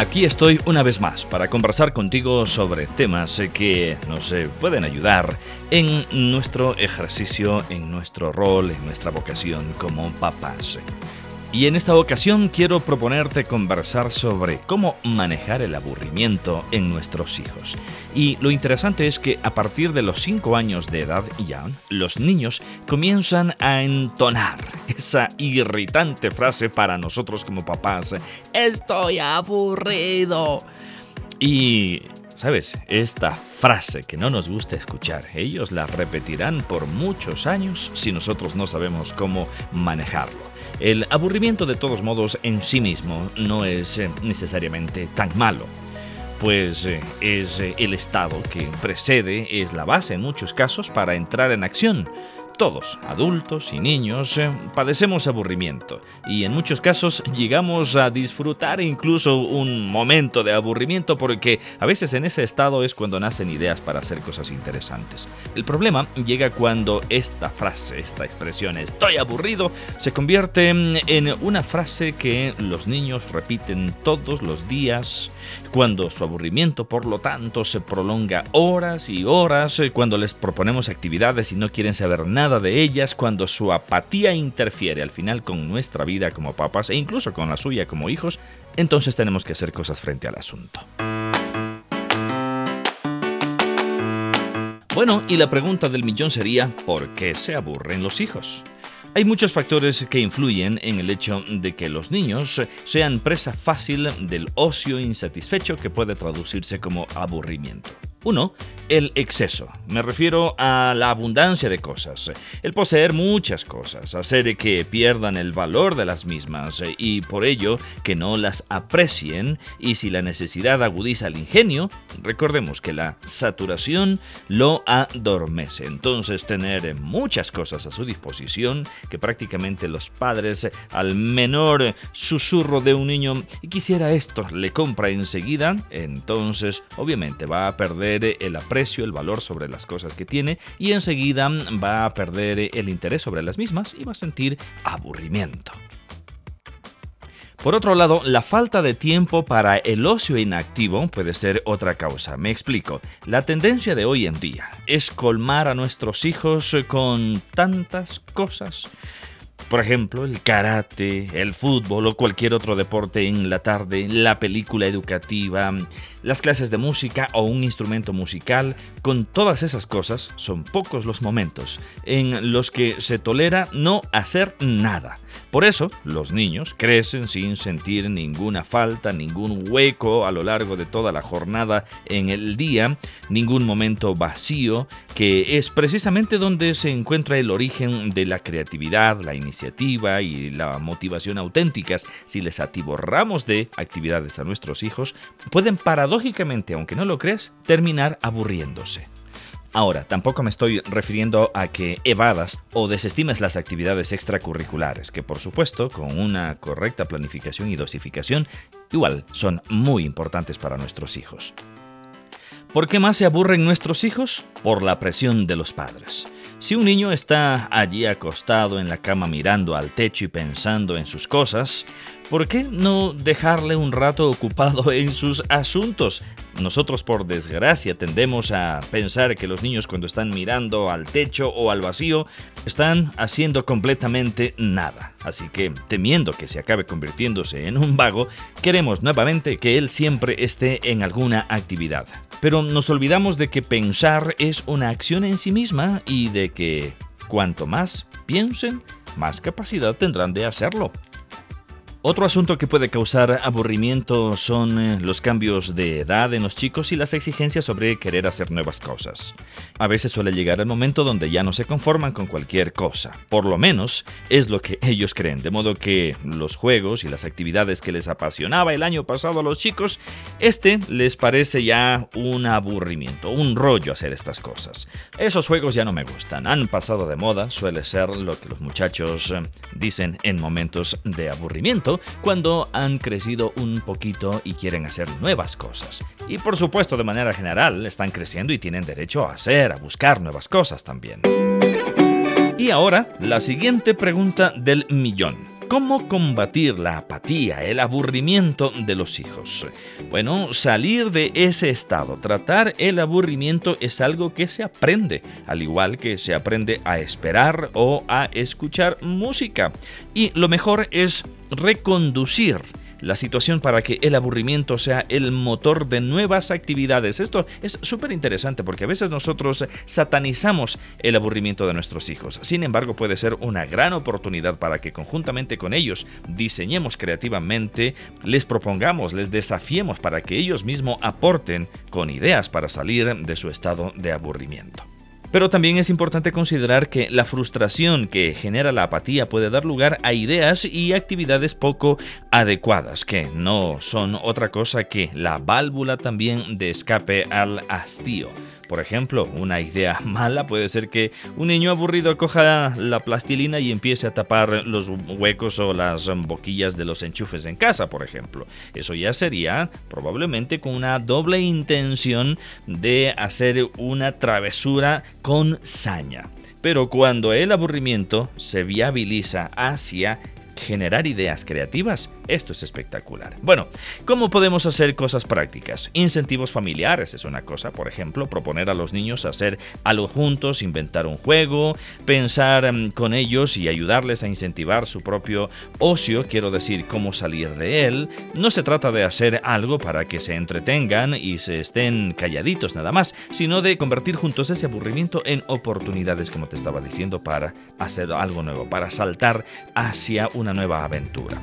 Aquí estoy una vez más para conversar contigo sobre temas que nos eh, pueden ayudar en nuestro ejercicio, en nuestro rol, en nuestra vocación como papás. Y en esta ocasión quiero proponerte conversar sobre cómo manejar el aburrimiento en nuestros hijos. Y lo interesante es que a partir de los 5 años de edad ya, los niños comienzan a entonar esa irritante frase para nosotros como papás, estoy aburrido. Y ¿Sabes? Esta frase que no nos gusta escuchar, ellos la repetirán por muchos años si nosotros no sabemos cómo manejarlo. El aburrimiento de todos modos en sí mismo no es eh, necesariamente tan malo pues eh, es eh, el estado que precede, es la base en muchos casos para entrar en acción. Todos, adultos y niños, eh, padecemos aburrimiento y en muchos casos llegamos a disfrutar incluso un momento de aburrimiento porque a veces en ese estado es cuando nacen ideas para hacer cosas interesantes. El problema llega cuando esta frase, esta expresión estoy aburrido, se convierte en una frase que los niños repiten todos los días, cuando su aburrimiento por lo tanto se prolonga horas y horas, eh, cuando les proponemos actividades y no quieren saber nada de ellas cuando su apatía interfiere al final con nuestra vida como papás e incluso con la suya como hijos, entonces tenemos que hacer cosas frente al asunto. Bueno, y la pregunta del millón sería, ¿por qué se aburren los hijos? Hay muchos factores que influyen en el hecho de que los niños sean presa fácil del ocio insatisfecho que puede traducirse como aburrimiento. Uno, el exceso. Me refiero a la abundancia de cosas, el poseer muchas cosas, hacer que pierdan el valor de las mismas y por ello que no las aprecien y si la necesidad agudiza el ingenio, recordemos que la saturación lo adormece. Entonces tener muchas cosas a su disposición que prácticamente los padres al menor susurro de un niño y quisiera esto le compra enseguida, entonces obviamente va a perder el aprecio, el valor sobre las cosas que tiene y enseguida va a perder el interés sobre las mismas y va a sentir aburrimiento. Por otro lado, la falta de tiempo para el ocio inactivo puede ser otra causa. Me explico. La tendencia de hoy en día es colmar a nuestros hijos con tantas cosas por ejemplo, el karate, el fútbol o cualquier otro deporte en la tarde, la película educativa, las clases de música o un instrumento musical, con todas esas cosas son pocos los momentos en los que se tolera no hacer nada. Por eso, los niños crecen sin sentir ninguna falta, ningún hueco a lo largo de toda la jornada en el día, ningún momento vacío, que es precisamente donde se encuentra el origen de la creatividad, la iniciativa y la motivación auténticas, si les atiborramos de actividades a nuestros hijos, pueden paradójicamente, aunque no lo creas, terminar aburriéndose. Ahora, tampoco me estoy refiriendo a que evadas o desestimes las actividades extracurriculares, que por supuesto, con una correcta planificación y dosificación, igual son muy importantes para nuestros hijos. ¿Por qué más se aburren nuestros hijos? Por la presión de los padres. Si un niño está allí acostado en la cama mirando al techo y pensando en sus cosas, ¿por qué no dejarle un rato ocupado en sus asuntos? Nosotros por desgracia tendemos a pensar que los niños cuando están mirando al techo o al vacío están haciendo completamente nada. Así que, temiendo que se acabe convirtiéndose en un vago, queremos nuevamente que él siempre esté en alguna actividad. Pero nos olvidamos de que pensar es una acción en sí misma y de que cuanto más piensen, más capacidad tendrán de hacerlo. Otro asunto que puede causar aburrimiento son eh, los cambios de edad en los chicos y las exigencias sobre querer hacer nuevas cosas. A veces suele llegar el momento donde ya no se conforman con cualquier cosa, por lo menos es lo que ellos creen, de modo que los juegos y las actividades que les apasionaba el año pasado a los chicos, este les parece ya un aburrimiento, un rollo hacer estas cosas. Esos juegos ya no me gustan, han pasado de moda, suele ser lo que los muchachos eh, dicen en momentos de aburrimiento, cuando han crecido un poquito y quieren hacer nuevas cosas. Y por supuesto, de manera general, están creciendo y tienen derecho a hacer, a buscar nuevas cosas también. Y ahora, la siguiente pregunta del millón. ¿Cómo combatir la apatía, el aburrimiento de los hijos? Bueno, salir de ese estado, tratar el aburrimiento es algo que se aprende, al igual que se aprende a esperar o a escuchar música. Y lo mejor es reconducir la situación para que el aburrimiento sea el motor de nuevas actividades. Esto es súper interesante porque a veces nosotros satanizamos el aburrimiento de nuestros hijos. Sin embargo, puede ser una gran oportunidad para que conjuntamente con ellos diseñemos creativamente, les propongamos, les desafiemos para que ellos mismos aporten con ideas para salir de su estado de aburrimiento. Pero también es importante considerar que la frustración que genera la apatía puede dar lugar a ideas y actividades poco adecuadas, que no son otra cosa que la válvula también de escape al hastío. Por ejemplo, una idea mala puede ser que un niño aburrido coja la plastilina y empiece a tapar los huecos o las boquillas de los enchufes en casa, por ejemplo. Eso ya sería probablemente con una doble intención de hacer una travesura con saña. Pero cuando el aburrimiento se viabiliza hacia generar ideas creativas, esto es espectacular. Bueno, ¿cómo podemos hacer cosas prácticas? Incentivos familiares es una cosa, por ejemplo, proponer a los niños hacer algo juntos, inventar un juego, pensar mm, con ellos y ayudarles a incentivar su propio ocio, quiero decir, cómo salir de él. No se trata de hacer algo para que se entretengan y se estén calladitos nada más, sino de convertir juntos ese aburrimiento en oportunidades, como te estaba diciendo, para hacer algo nuevo, para saltar hacia una nueva aventura.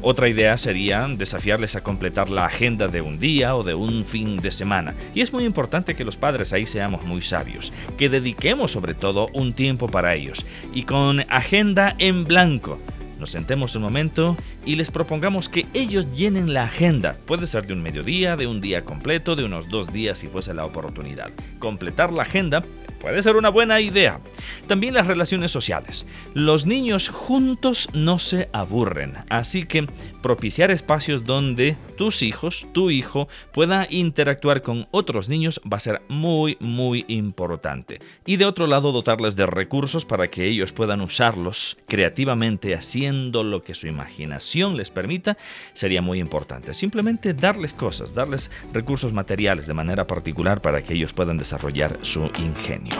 Otra idea sería desafiarles a completar la agenda de un día o de un fin de semana. Y es muy importante que los padres ahí seamos muy sabios, que dediquemos sobre todo un tiempo para ellos y con agenda en blanco nos sentemos un momento y les propongamos que ellos llenen la agenda. Puede ser de un mediodía, de un día completo, de unos dos días si fuese la oportunidad. Completar la agenda puede ser una buena idea. También las relaciones sociales. Los niños juntos no se aburren, así que propiciar espacios donde tus hijos, tu hijo, pueda interactuar con otros niños va a ser muy, muy importante. Y de otro lado, dotarles de recursos para que ellos puedan usarlos creativamente haciendo lo que su imaginación les permita, sería muy importante. Simplemente darles cosas, darles recursos materiales de manera particular para que ellos puedan desarrollar su ingenio.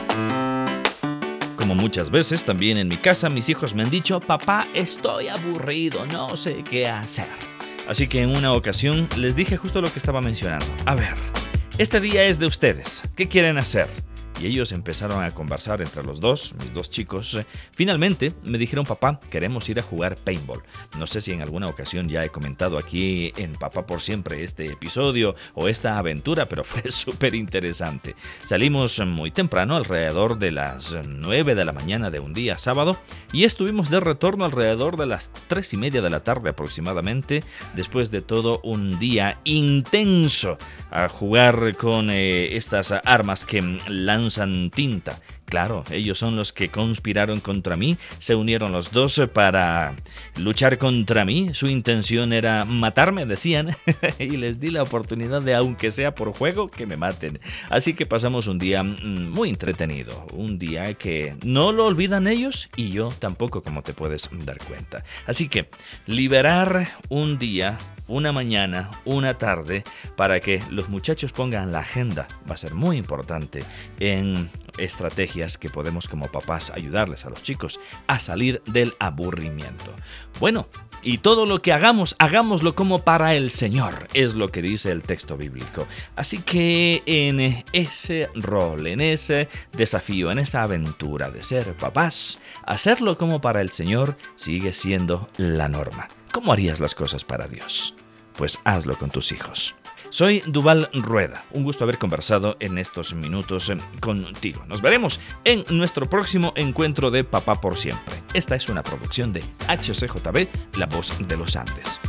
Como muchas veces, también en mi casa mis hijos me han dicho, papá, estoy aburrido, no sé qué hacer. Así que en una ocasión les dije justo lo que estaba mencionando. A ver, este día es de ustedes. ¿Qué quieren hacer? Y ellos empezaron a conversar entre los dos, mis dos chicos. Finalmente me dijeron, papá, queremos ir a jugar paintball. No sé si en alguna ocasión ya he comentado aquí en Papá por Siempre este episodio o esta aventura, pero fue súper interesante. Salimos muy temprano, alrededor de las 9 de la mañana de un día sábado, y estuvimos de retorno alrededor de las 3 y media de la tarde aproximadamente, después de todo un día intenso a jugar con eh, estas armas que lanzan tinta. Claro, ellos son los que conspiraron contra mí, se unieron los dos para luchar contra mí, su intención era matarme, decían, y les di la oportunidad de, aunque sea por juego, que me maten. Así que pasamos un día mm, muy entretenido, un día que no lo olvidan ellos y yo tampoco, como te puedes dar cuenta. Así que liberar un día una mañana, una tarde, para que los muchachos pongan la agenda. Va a ser muy importante en estrategias que podemos como papás ayudarles a los chicos a salir del aburrimiento. Bueno, Y todo lo que hagamos, hagámoslo como para el Señor, es lo que dice el texto bíblico. Así que en ese rol, en ese desafío, en esa aventura de ser papás, hacerlo como para el Señor sigue siendo la norma. ¿Cómo harías las cosas para Dios? Pues hazlo con tus hijos. Soy Duval Rueda. Un gusto haber conversado en estos minutos eh, contigo. Nos veremos en nuestro próximo encuentro de Papá por Siempre. Esta es una producción de HCJB, La Voz de los Andes.